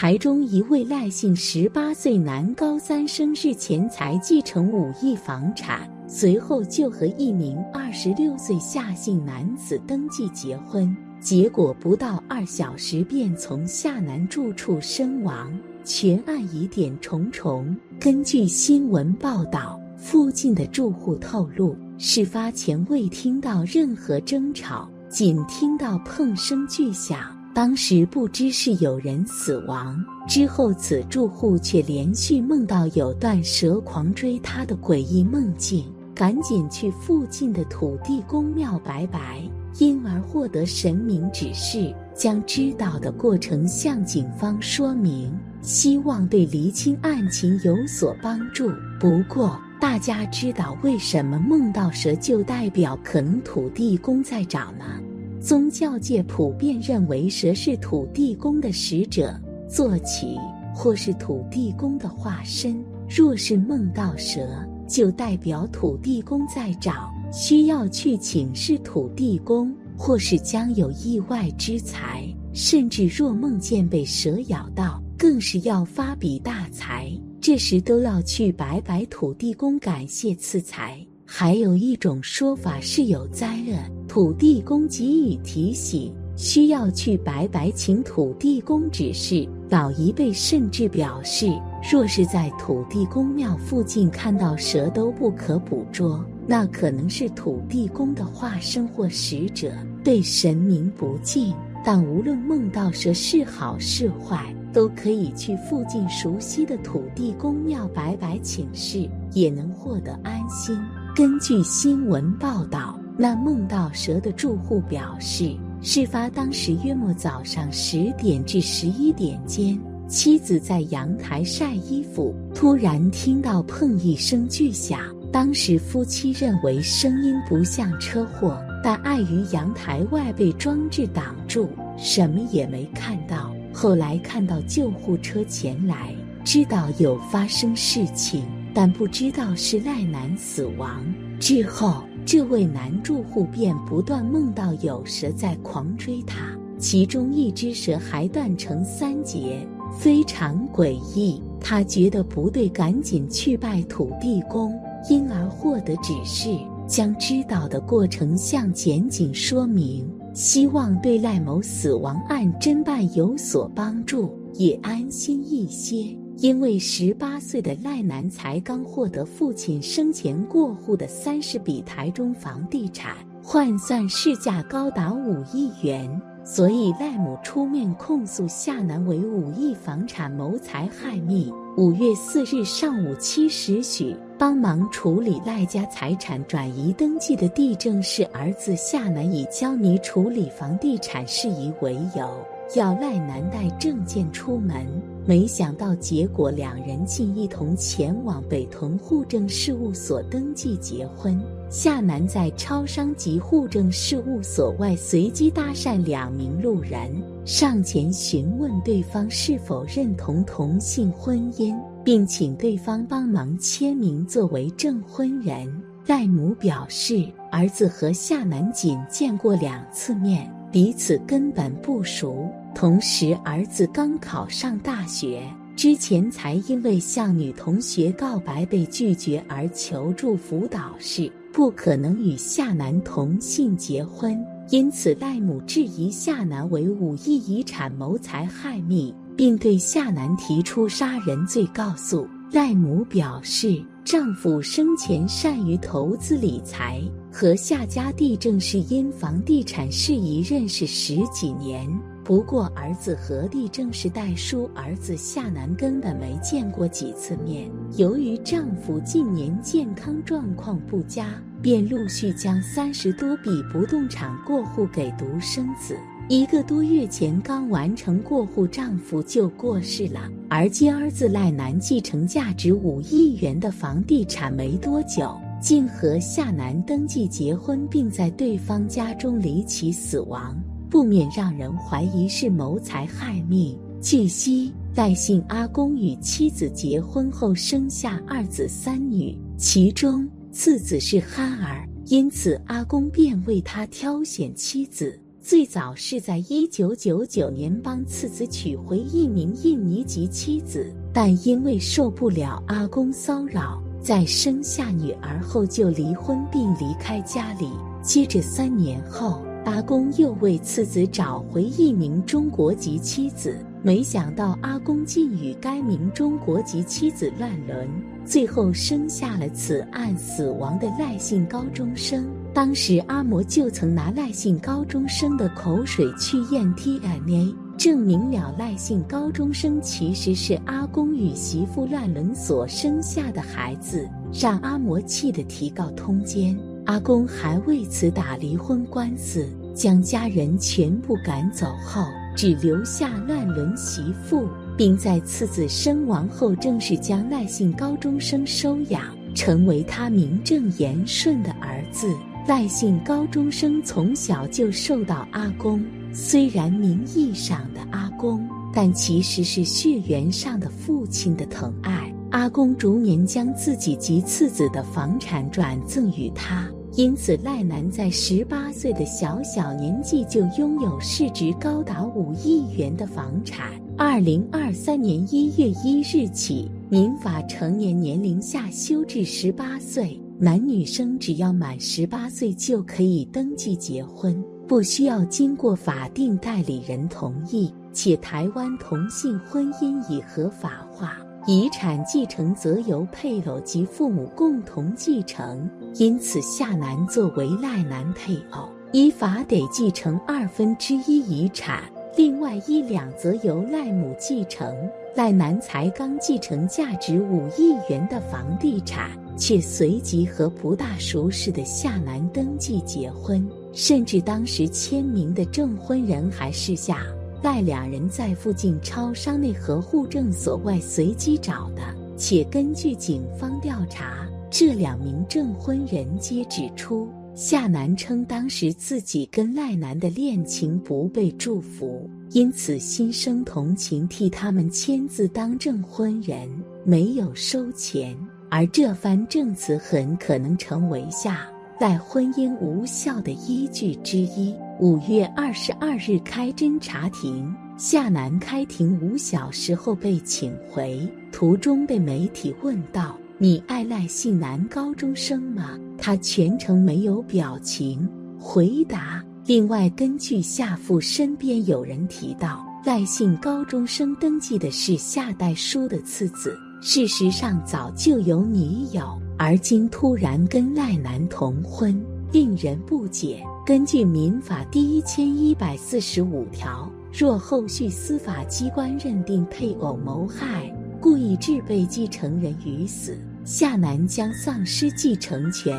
台中一位赖姓十八岁男高三生日前才继承五亿房产，随后就和一名二十六岁夏姓男子登记结婚，结果不到二小时便从夏男住处身亡，全案疑点重重。根据新闻报道，附近的住户透露，事发前未听到任何争吵，仅听到碰声巨响。当时不知是有人死亡，之后此住户却连续梦到有段蛇狂追他的诡异梦境，赶紧去附近的土地公庙拜拜，因而获得神明指示，将知道的过程向警方说明，希望对厘清案情有所帮助。不过，大家知道为什么梦到蛇就代表可能土地公在找吗？宗教界普遍认为蛇是土地公的使者、坐骑，或是土地公的化身。若是梦到蛇，就代表土地公在找，需要去请示土地公，或是将有意外之财。甚至若梦见被蛇咬到，更是要发笔大财。这时都要去拜拜土地公，感谢赐财。还有一种说法是有灾厄，土地公给予提醒，需要去拜拜，请土地公指示。老一辈甚至表示，若是在土地公庙附近看到蛇都不可捕捉，那可能是土地公的化身或使者，对神明不敬。但无论梦到蛇是好是坏，都可以去附近熟悉的土地公庙拜拜请示，也能获得安心。根据新闻报道，那梦到蛇的住户表示，事发当时约莫早上十点至十一点间，妻子在阳台晒衣服，突然听到碰一声巨响。当时夫妻认为声音不像车祸，但碍于阳台外被装置挡住，什么也没看到。后来看到救护车前来，知道有发生事情。但不知道是赖男死亡之后，这位男住户便不断梦到有蛇在狂追他，其中一只蛇还断成三截，非常诡异。他觉得不对，赶紧去拜土地公，因而获得指示，将知道的过程向检警说明，希望对赖某死亡案侦办有所帮助，也安心一些。因为十八岁的赖男才刚获得父亲生前过户的三十笔台中房地产，换算市价高达五亿元，所以赖母出面控诉夏南为五亿房产谋财害命。五月四日上午七时许，帮忙处理赖家财产转移登记的地政是儿子夏南，以教你处理房地产事宜为由。要赖男带证件出门，没想到结果两人竟一同前往北屯户政事务所登记结婚。夏楠在超商及户政事务所外随机搭讪两名路人，上前询问对方是否认同同性婚姻，并请对方帮忙签名作为证婚人。戴母表示，儿子和夏男仅见过两次面。彼此根本不熟，同时儿子刚考上大学，之前才因为向女同学告白被拒绝而求助辅导室，不可能与夏楠同性结婚，因此赖母质疑夏楠为五亿遗产谋财害命，并对夏楠提出杀人罪告诉。赖母表示。丈夫生前善于投资理财，和夏家地正是因房地产事宜认识十几年。不过，儿子何地正是代书，儿子夏楠根本没见过几次面。由于丈夫近年健康状况不佳，便陆续将三十多笔不动产过户给独生子。一个多月前刚完成过户，丈夫就过世了。而接儿子赖楠继承价值五亿元的房地产没多久，竟和夏楠登记结婚，并在对方家中离奇死亡，不免让人怀疑是谋财害命。据悉，赖姓阿公与妻子结婚后生下二子三女，其中次子是憨儿，因此阿公便为他挑选妻子。最早是在一九九九年帮次子娶回一名印尼籍妻子，但因为受不了阿公骚扰，在生下女儿后就离婚并离开家里。接着三年后，阿公又为次子找回一名中国籍妻子。没想到阿公竟与该名中国籍妻子乱伦，最后生下了此案死亡的赖姓高中生。当时阿嬷就曾拿赖姓高中生的口水去验 DNA，证明了赖姓高中生其实是阿公与媳妇乱伦所生下的孩子，让阿嬷气得提告通奸。阿公还为此打离婚官司，将家人全部赶走后。只留下乱伦媳妇，并在次子身亡后正式将赖姓高中生收养，成为他名正言顺的儿子。赖姓高中生从小就受到阿公，虽然名义上的阿公，但其实是血缘上的父亲的疼爱。阿公逐年将自己及次子的房产转赠与他。因此，赖楠在十八岁的小小年纪就拥有市值高达五亿元的房产。二零二三年一月一日起，民法成年年龄下修至十八岁，男女生只要满十八岁就可以登记结婚，不需要经过法定代理人同意，且台湾同性婚姻已合法化。遗产继承则由配偶及父母共同继承，因此夏楠作为赖男配偶，依法得继承二分之一遗产，另外一两则由赖母继承。赖男才刚继承价值五亿元的房地产，却随即和不大熟识的夏楠登记结婚，甚至当时签名的证婚人还是夏。赖两人在附近超商内和户政所外随机找的，且根据警方调查，这两名证婚人皆指出，夏楠称当时自己跟赖男的恋情不被祝福，因此心生同情，替他们签字当证婚人，没有收钱。而这番证词很可能成为夏赖婚姻无效的依据之一。五月二十二日开侦查庭，夏楠开庭五小时后被请回，途中被媒体问到：“你爱赖姓男高中生吗？”他全程没有表情回答。另外，根据夏父身边有人提到，赖姓高中生登记的是夏代书的次子，事实上早就有女友，而今突然跟赖男同婚，令人不解。根据民法第一千一百四十五条，若后续司法机关认定配偶谋害、故意致被继承人于死，夏楠将丧失继承权。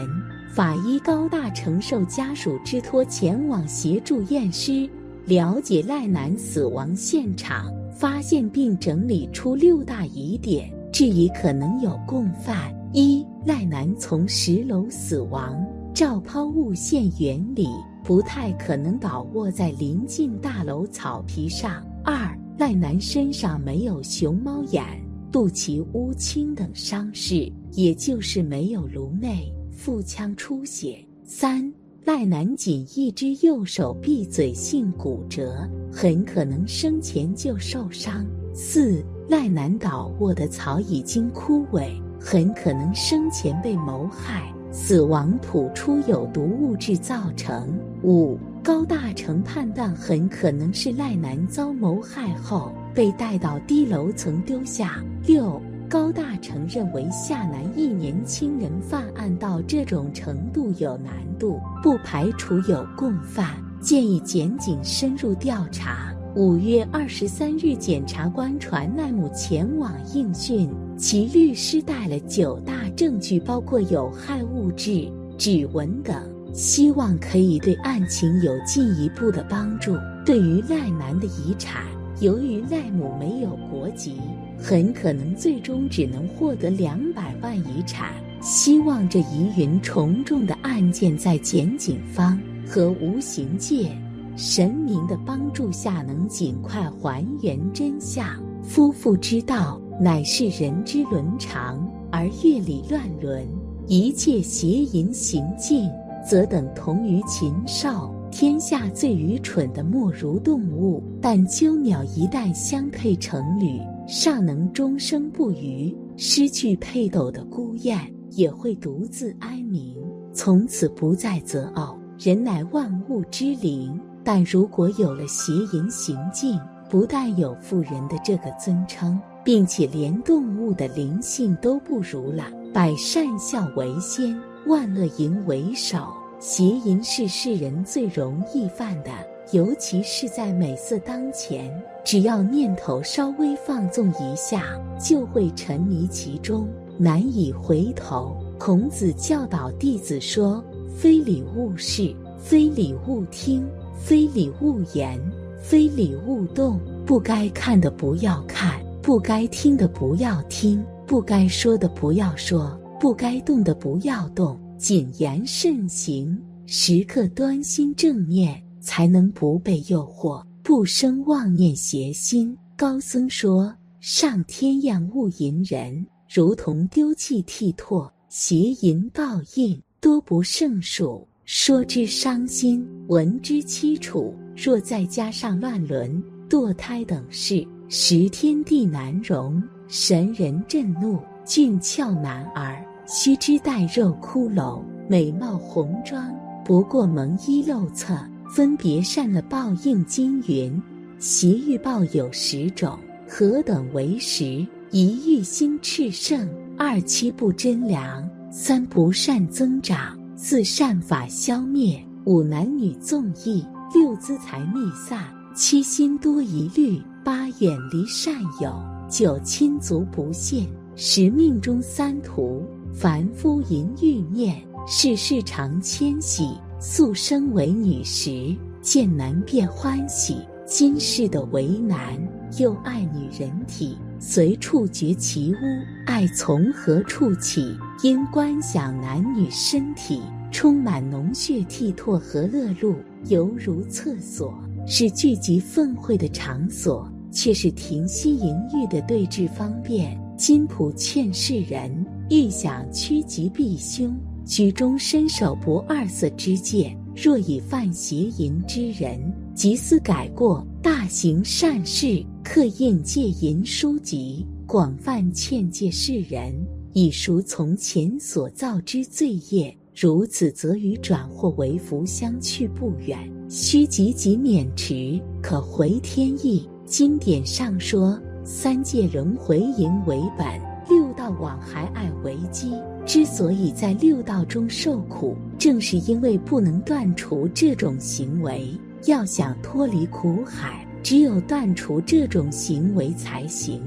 法医高大承受家属之托前往协助验尸，了解赖楠死亡现场，发现并整理出六大疑点，质疑可能有共犯：一、赖楠从十楼死亡。照抛物线原理不太可能倒卧在临近大楼草皮上。二赖男身上没有熊猫眼、肚脐乌青等伤势，也就是没有颅内、腹腔出血。三赖男仅一只右手闭嘴性骨折，很可能生前就受伤。四赖男倒卧的草已经枯萎，很可能生前被谋害。死亡吐出有毒物质造成。五高大成判断很可能是赖男遭谋害后被带到低楼层丢下。六高大成认为夏楠一年轻人犯案到这种程度有难度，不排除有共犯，建议检警深入调查。五月二十三日，检察官传赖母前往应讯，其律师带了九大证据，包括有害物质、指纹等，希望可以对案情有进一步的帮助。对于赖男的遗产，由于赖母没有国籍，很可能最终只能获得两百万遗产。希望这疑云重重的案件在检警方和无形界神明的帮助下，能尽快还原真相。夫妇之道，乃是人之伦常，而乐理乱伦，一切邪淫行径，则等同于禽兽。天下最愚蠢的莫如动物，但鸠鸟一旦相配成侣，尚能终生不渝；失去配偶的孤雁，也会独自哀鸣，从此不再择偶。人乃万物之灵，但如果有了邪淫行径，不但有妇人的这个尊称，并且连动物的灵性都不如了。百善孝为先，万恶淫为首。邪淫是世人最容易犯的，尤其是在美色当前，只要念头稍微放纵一下，就会沉迷其中，难以回头。孔子教导弟子说：“非礼勿视，非礼勿听，非礼勿言。”非礼勿动，不该看的不要看，不该听的不要听，不该说的不要说，不该动的不要动，谨言慎行，时刻端心正念，才能不被诱惑，不生妄念邪心。高僧说：“上天厌恶淫人，如同丢弃剃拓，邪淫报应多不胜数。说之伤心，闻之凄楚。”若再加上乱伦、堕胎等事，十天地难容。神人震怒，俊俏男儿，须知带肉骷髅，美貌红妆，不过蒙衣露侧，分别善了报应。金云：邪欲报有十种，何等为十？一欲心炽盛，二七不贞良，三不善增长，四善法消灭，五男女纵意。六资财密散，七心多疑虑，八远离善友，九亲族不信，十命中三途。凡夫淫欲念，世事常迁徙，素生为女时，见男便欢喜。今世的为难，又爱女人体，随处觉其污，爱从何处起？因观想男女身体。充满脓血涕唾和乐露，犹如厕所，是聚集愤秽的场所，却是停息淫欲的对峙方便。金普劝世人，欲想趋吉避凶，举中身手不二色之戒。若以犯邪淫之人，即思改过，大行善事，刻印戒淫书籍，广泛劝诫世人，以赎从前所造之罪业。如此，则与转祸为福相去不远。须积极免持，可回天意。经典上说，三界轮回淫为本，六道往还爱为基。之所以在六道中受苦，正是因为不能断除这种行为。要想脱离苦海，只有断除这种行为才行。